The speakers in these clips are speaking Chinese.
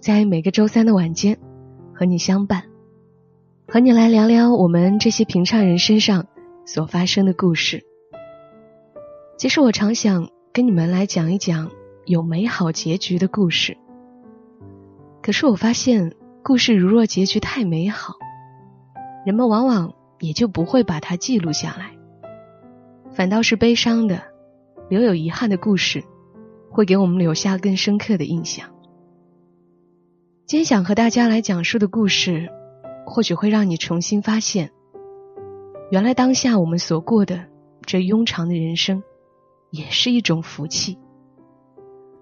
在每个周三的晚间和你相伴，和你来聊聊我们这些平常人身上所发生的故事。其实我常想跟你们来讲一讲有美好结局的故事，可是我发现故事如若结局太美好，人们往往也就不会把它记录下来。反倒是悲伤的、留有遗憾的故事，会给我们留下更深刻的印象。今天想和大家来讲述的故事，或许会让你重新发现，原来当下我们所过的这庸长的人生，也是一种福气。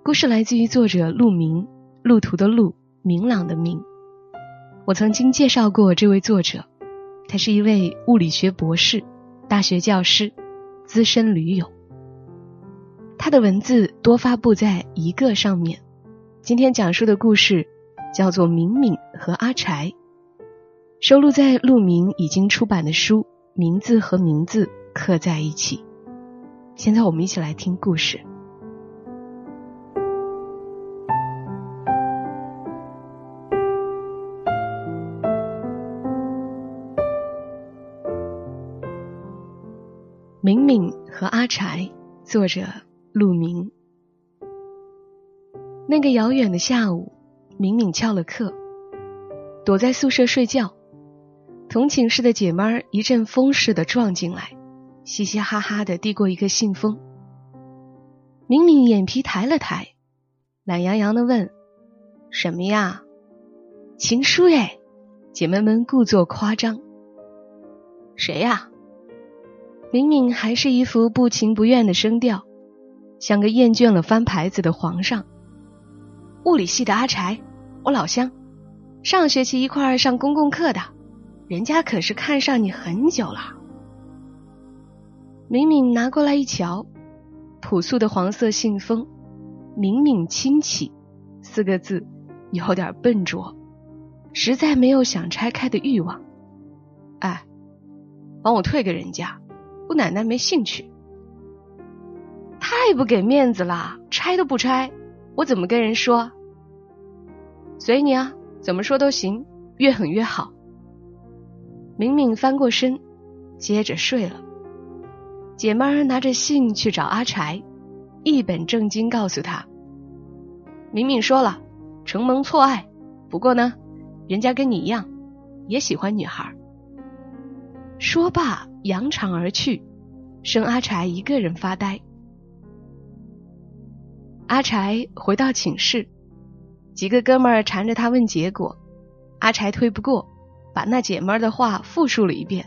故事来自于作者陆明，路途的路，明朗的明。我曾经介绍过这位作者，他是一位物理学博士、大学教师。资深驴友，他的文字多发布在一个上面。今天讲述的故事叫做《敏敏和阿柴》，收录在陆明已经出版的书《名字和名字刻在一起》。现在我们一起来听故事。敏敏和阿柴，作者陆明。那个遥远的下午，敏敏翘了课，躲在宿舍睡觉。同寝室的姐妹儿一阵风似的撞进来，嘻嘻哈哈的递过一个信封。敏敏眼皮抬了抬，懒洋洋的问：“什么呀？情书哎！”姐妹们故作夸张。谁呀？敏敏还是一副不情不愿的声调，像个厌倦了翻牌子的皇上。物理系的阿柴，我老乡，上学期一块儿上公共课的，人家可是看上你很久了。敏敏拿过来一瞧，朴素的黄色信封，“敏敏亲戚”四个字有点笨拙，实在没有想拆开的欲望。哎，帮我退给人家。姑奶奶没兴趣，太不给面子了，拆都不拆，我怎么跟人说？随你啊，怎么说都行，越狠越好。明明翻过身，接着睡了。姐妹儿拿着信去找阿柴，一本正经告诉他：“明明说了，承蒙错爱，不过呢，人家跟你一样，也喜欢女孩。”说罢，扬长而去，剩阿柴一个人发呆。阿柴回到寝室，几个哥们儿缠着他问结果，阿柴推不过，把那姐们儿的话复述了一遍。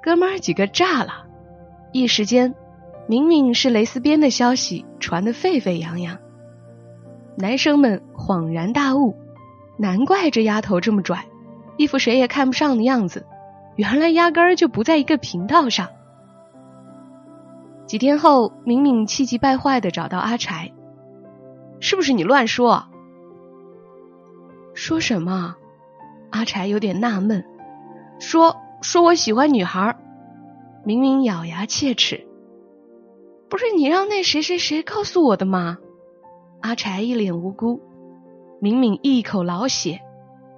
哥们儿几个炸了，一时间，明明是蕾丝边的消息传得沸沸扬扬。男生们恍然大悟，难怪这丫头这么拽，一副谁也看不上的样子。原来压根儿就不在一个频道上。几天后，敏敏气急败坏的找到阿柴：“是不是你乱说？说什么？”阿柴有点纳闷：“说说我喜欢女孩。”明明咬牙切齿：“不是你让那谁谁谁告诉我的吗？”阿柴一脸无辜。明明一口老血：“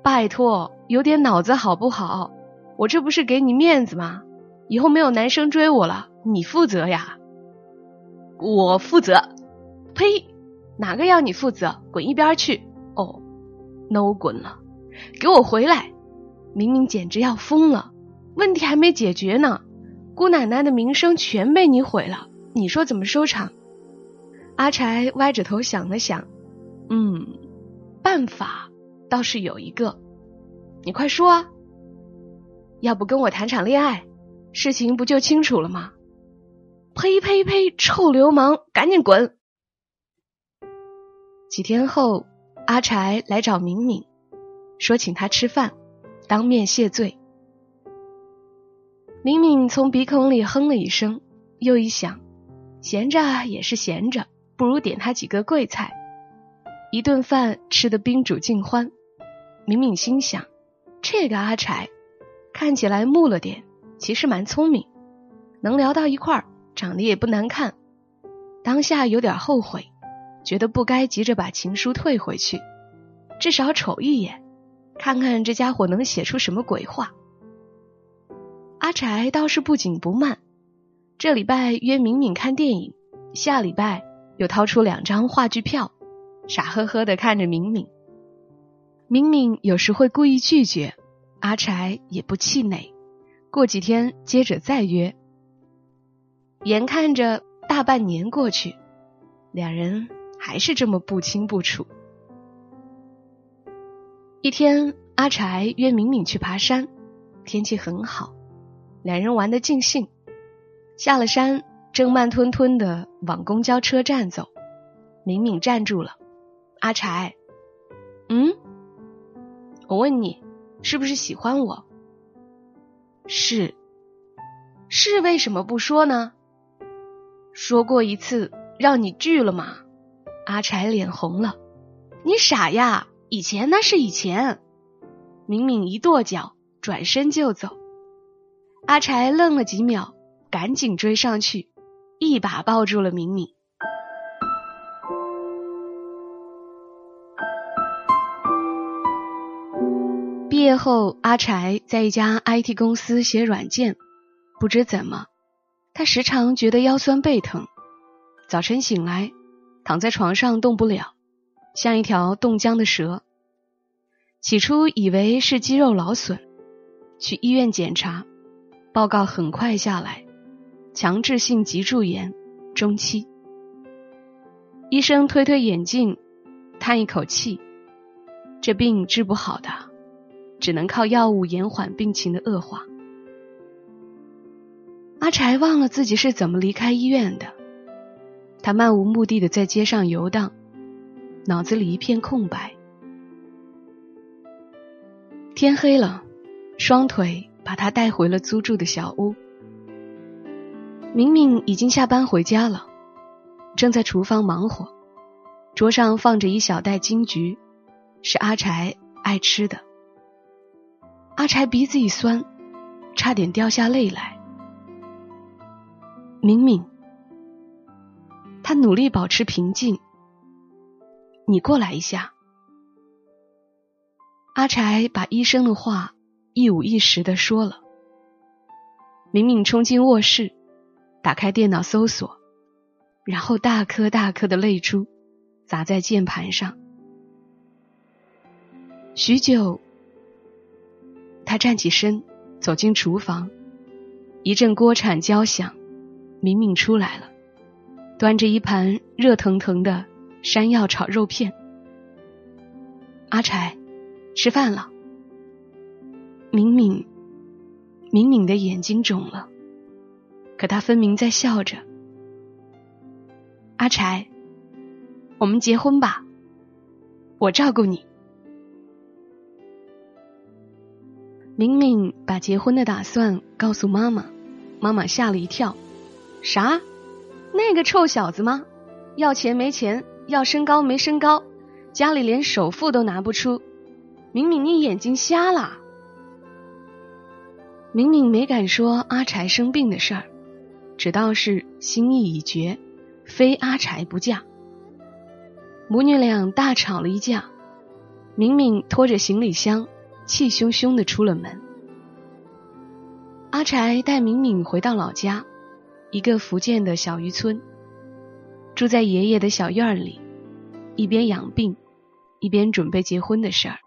拜托，有点脑子好不好？”我这不是给你面子吗？以后没有男生追我了，你负责呀！我负责？呸！哪个要你负责？滚一边去！哦，那我滚了。给我回来！明明简直要疯了，问题还没解决呢，姑奶奶的名声全被你毁了，你说怎么收场？阿柴歪着头想了想，嗯，办法倒是有一个，你快说啊！要不跟我谈场恋爱，事情不就清楚了吗？呸呸呸！臭流氓，赶紧滚！几天后，阿柴来找敏敏，说请他吃饭，当面谢罪。明明从鼻孔里哼了一声，又一想，闲着也是闲着，不如点他几个贵菜。一顿饭吃得宾主尽欢，明明心想，这个阿柴看起来木了点，其实蛮聪明，能聊到一块儿，长得也不难看。当下有点后悔，觉得不该急着把情书退回去，至少瞅一眼，看看这家伙能写出什么鬼话。阿柴倒是不紧不慢，这礼拜约敏敏看电影，下礼拜又掏出两张话剧票，傻呵呵的看着敏敏。敏敏有时会故意拒绝，阿柴也不气馁，过几天接着再约。眼看着大半年过去，两人还是这么不清不楚。一天，阿柴约敏敏去爬山，天气很好。两人玩得尽兴，下了山，正慢吞吞的往公交车站走。敏敏站住了，阿柴，嗯，我问你，是不是喜欢我？是，是为什么不说呢？说过一次，让你拒了吗？阿柴脸红了，你傻呀，以前那是以前。敏敏一跺脚，转身就走。阿柴愣了几秒，赶紧追上去，一把抱住了敏敏。毕业后，阿柴在一家 IT 公司写软件，不知怎么，他时常觉得腰酸背疼，早晨醒来，躺在床上动不了，像一条冻僵的蛇。起初以为是肌肉劳损，去医院检查。报告很快下来，强制性脊柱炎，中期。医生推推眼镜，叹一口气：“这病治不好的，只能靠药物延缓病情的恶化。”阿柴忘了自己是怎么离开医院的，他漫无目的的在街上游荡，脑子里一片空白。天黑了，双腿。把他带回了租住的小屋。明明已经下班回家了，正在厨房忙活，桌上放着一小袋金桔，是阿柴爱吃的。阿柴鼻子一酸，差点掉下泪来。明明，他努力保持平静。你过来一下。阿柴把医生的话。一五一十的说了。明明冲进卧室，打开电脑搜索，然后大颗大颗的泪珠砸在键盘上。许久，他站起身，走进厨房，一阵锅铲交响，明明出来了，端着一盘热腾腾的山药炒肉片。阿柴，吃饭了。敏敏，敏敏的眼睛肿了，可他分明在笑着。阿柴，我们结婚吧，我照顾你。敏敏把结婚的打算告诉妈妈，妈妈吓了一跳。啥？那个臭小子吗？要钱没钱，要身高没身高，家里连首付都拿不出。明明，你眼睛瞎了？明明没敢说阿柴生病的事儿，只道是心意已决，非阿柴不嫁。母女俩大吵了一架，明明拖着行李箱，气汹汹的出了门。阿柴带明明回到老家，一个福建的小渔村，住在爷爷的小院里，一边养病，一边准备结婚的事儿。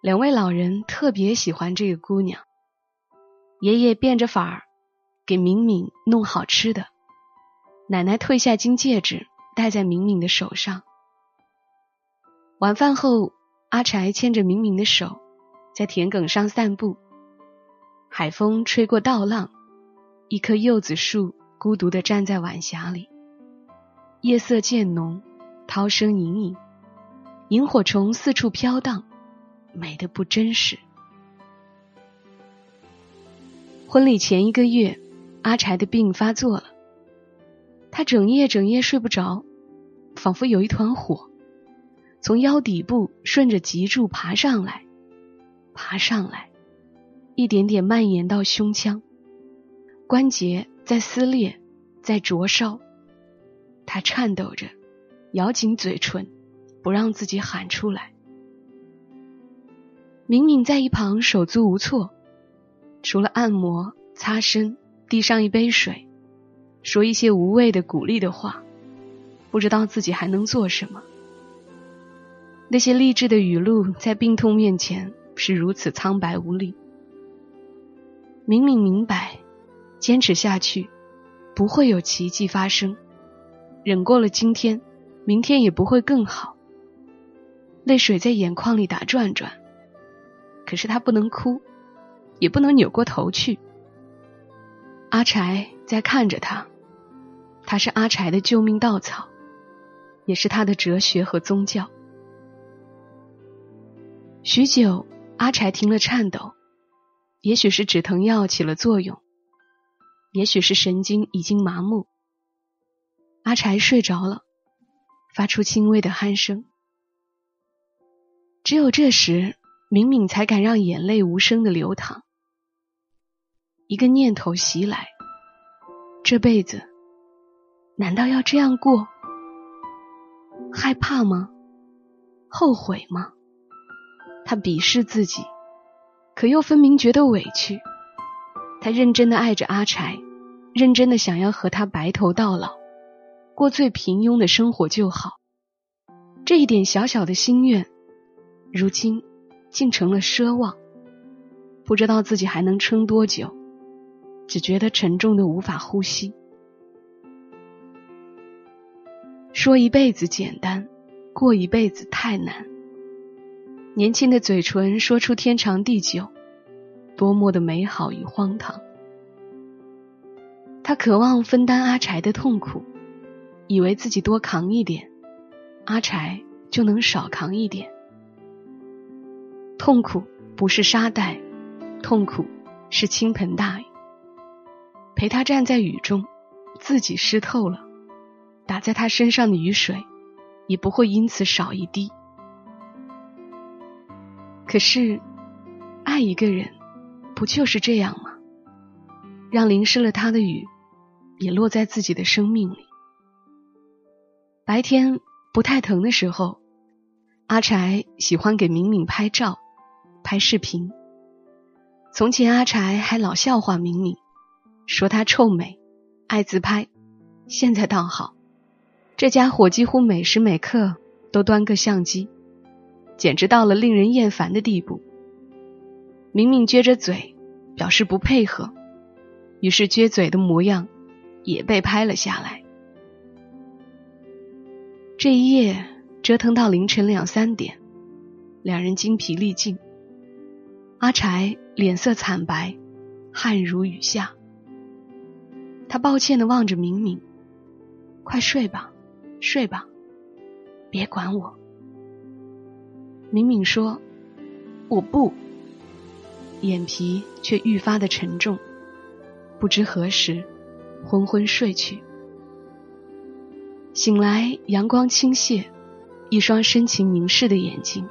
两位老人特别喜欢这个姑娘。爷爷变着法儿给敏敏弄好吃的，奶奶褪下金戒指戴在敏敏的手上。晚饭后，阿柴牵着敏敏的手在田埂上散步，海风吹过稻浪，一棵柚子树孤独地站在晚霞里。夜色渐浓，涛声隐隐，萤火虫四处飘荡，美的不真实。婚礼前一个月，阿柴的病发作了，他整夜整夜睡不着，仿佛有一团火从腰底部顺着脊柱爬上来，爬上来，一点点蔓延到胸腔，关节在撕裂，在灼烧。他颤抖着，咬紧嘴唇，不让自己喊出来。明明在一旁手足无措，除了按摩、擦身、递上一杯水，说一些无谓的鼓励的话，不知道自己还能做什么。那些励志的语录在病痛面前是如此苍白无力。明明明白，坚持下去不会有奇迹发生。忍过了今天，明天也不会更好。泪水在眼眶里打转转，可是他不能哭，也不能扭过头去。阿柴在看着他，他是阿柴的救命稻草，也是他的哲学和宗教。许久，阿柴停了颤抖，也许是止疼药起了作用，也许是神经已经麻木。阿柴睡着了，发出轻微的鼾声。只有这时，敏敏才敢让眼泪无声的流淌。一个念头袭来：这辈子难道要这样过？害怕吗？后悔吗？他鄙视自己，可又分明觉得委屈。他认真的爱着阿柴，认真的想要和他白头到老。过最平庸的生活就好，这一点小小的心愿，如今竟成了奢望。不知道自己还能撑多久，只觉得沉重的无法呼吸。说一辈子简单，过一辈子太难。年轻的嘴唇说出天长地久，多么的美好与荒唐。他渴望分担阿柴的痛苦。以为自己多扛一点，阿柴就能少扛一点。痛苦不是沙袋，痛苦是倾盆大雨。陪他站在雨中，自己湿透了，打在他身上的雨水也不会因此少一滴。可是，爱一个人，不就是这样吗？让淋湿了他的雨，也落在自己的生命里。白天不太疼的时候，阿柴喜欢给敏敏拍照、拍视频。从前阿柴还老笑话敏敏，说她臭美、爱自拍。现在倒好，这家伙几乎每时每刻都端个相机，简直到了令人厌烦的地步。明明撅着嘴表示不配合，于是撅嘴的模样也被拍了下来。这一夜折腾到凌晨两三点，两人精疲力尽。阿柴脸色惨白，汗如雨下。他抱歉的望着明明：“快睡吧，睡吧，别管我。”明明说：“我不。”眼皮却愈发的沉重，不知何时昏昏睡去。醒来，阳光倾泻，一双深情凝视的眼睛。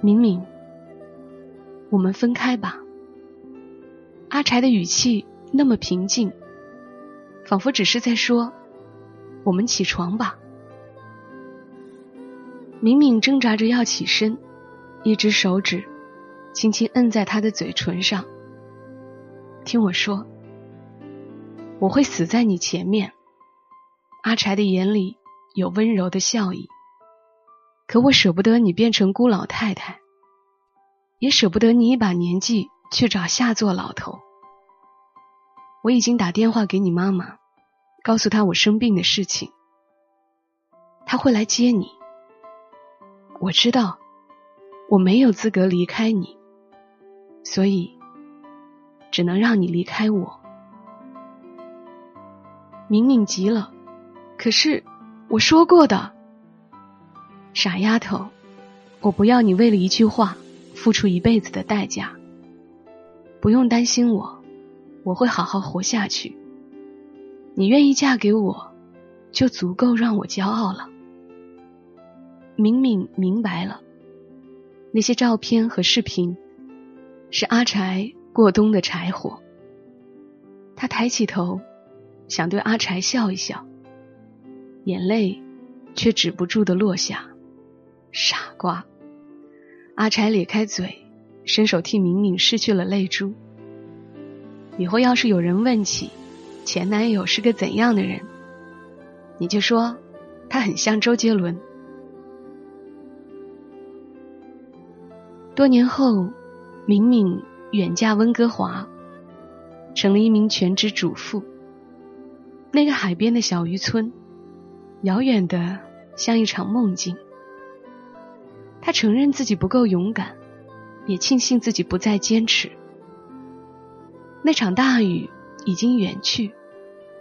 明明，我们分开吧。阿柴的语气那么平静，仿佛只是在说：“我们起床吧。”明明挣扎着要起身，一只手指轻轻摁在他的嘴唇上。听我说，我会死在你前面。阿柴的眼里有温柔的笑意，可我舍不得你变成孤老太太，也舍不得你一把年纪去找下作老头。我已经打电话给你妈妈，告诉她我生病的事情，她会来接你。我知道我没有资格离开你，所以只能让你离开我。明明急了。可是我说过的，傻丫头，我不要你为了一句话付出一辈子的代价。不用担心我，我会好好活下去。你愿意嫁给我，就足够让我骄傲了。敏敏明白了，那些照片和视频是阿柴过冬的柴火。他抬起头，想对阿柴笑一笑，眼泪却止不住的落下。傻瓜！阿柴咧开嘴。伸手替敏敏拭去了泪珠。以后要是有人问起前男友是个怎样的人，你就说他很像周杰伦。多年后，敏敏远嫁温哥华，成了一名全职主妇。那个海边的小渔村，遥远的像一场梦境。她承认自己不够勇敢。也庆幸自己不再坚持。那场大雨已经远去，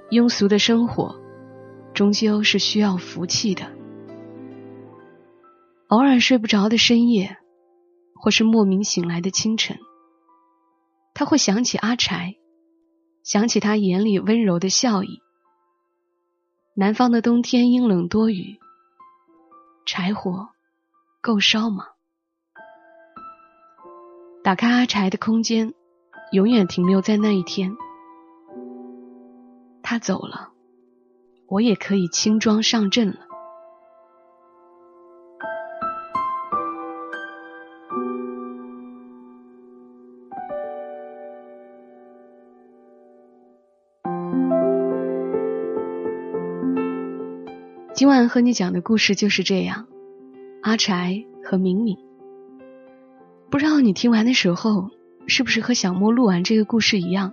庸俗的生活终究是需要福气的。偶尔睡不着的深夜，或是莫名醒来的清晨，他会想起阿柴，想起他眼里温柔的笑意。南方的冬天阴冷多雨，柴火够烧吗？打开阿柴的空间，永远停留在那一天。他走了，我也可以轻装上阵了。今晚和你讲的故事就是这样，阿柴和敏敏。不知道你听完的时候，是不是和小莫录完这个故事一样，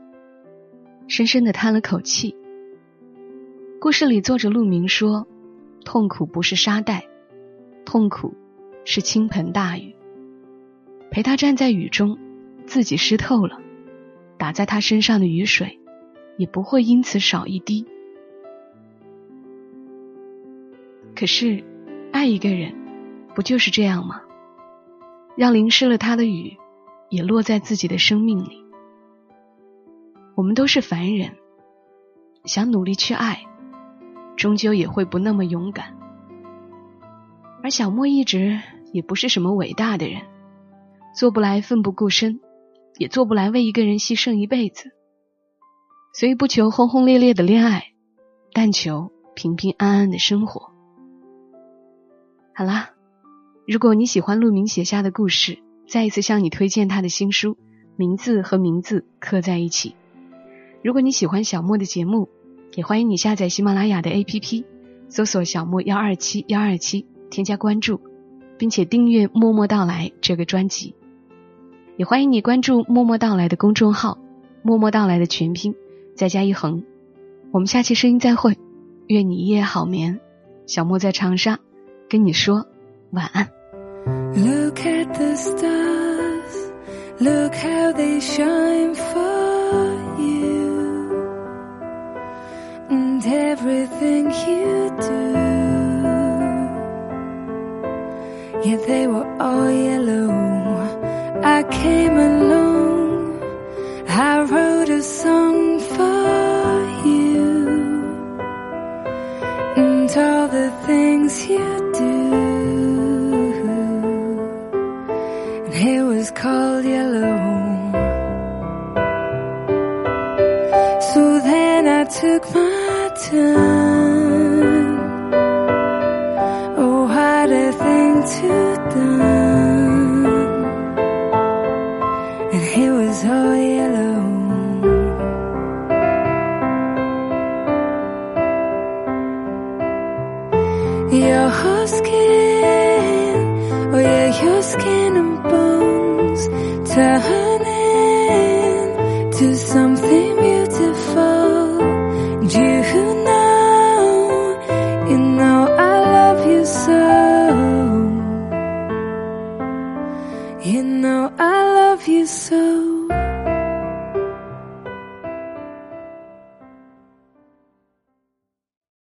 深深的叹了口气。故事里作者陆明说：“痛苦不是沙袋，痛苦是倾盆大雨。陪他站在雨中，自己湿透了，打在他身上的雨水，也不会因此少一滴。可是，爱一个人，不就是这样吗？”让淋湿了他的雨，也落在自己的生命里。我们都是凡人，想努力去爱，终究也会不那么勇敢。而小莫一直也不是什么伟大的人，做不来奋不顾身，也做不来为一个人牺牲一辈子。所以不求轰轰烈烈的恋爱，但求平平安安的生活。好啦。如果你喜欢陆明写下的故事，再一次向你推荐他的新书，名字和名字刻在一起。如果你喜欢小莫的节目，也欢迎你下载喜马拉雅的 APP，搜索“小莫幺二七幺二七”，添加关注，并且订阅“默默到来”这个专辑。也欢迎你关注“默默到来”的公众号，“默默到来”的全拼再加一横。我们下期声音再会，愿你一夜好眠。小莫在长沙跟你说。晚安。Look at the stars, look how they shine for you, and everything you do. Yeah, they were all yellow. I came along, He was all yellow. Your skin, oh yeah, your skin and bone turning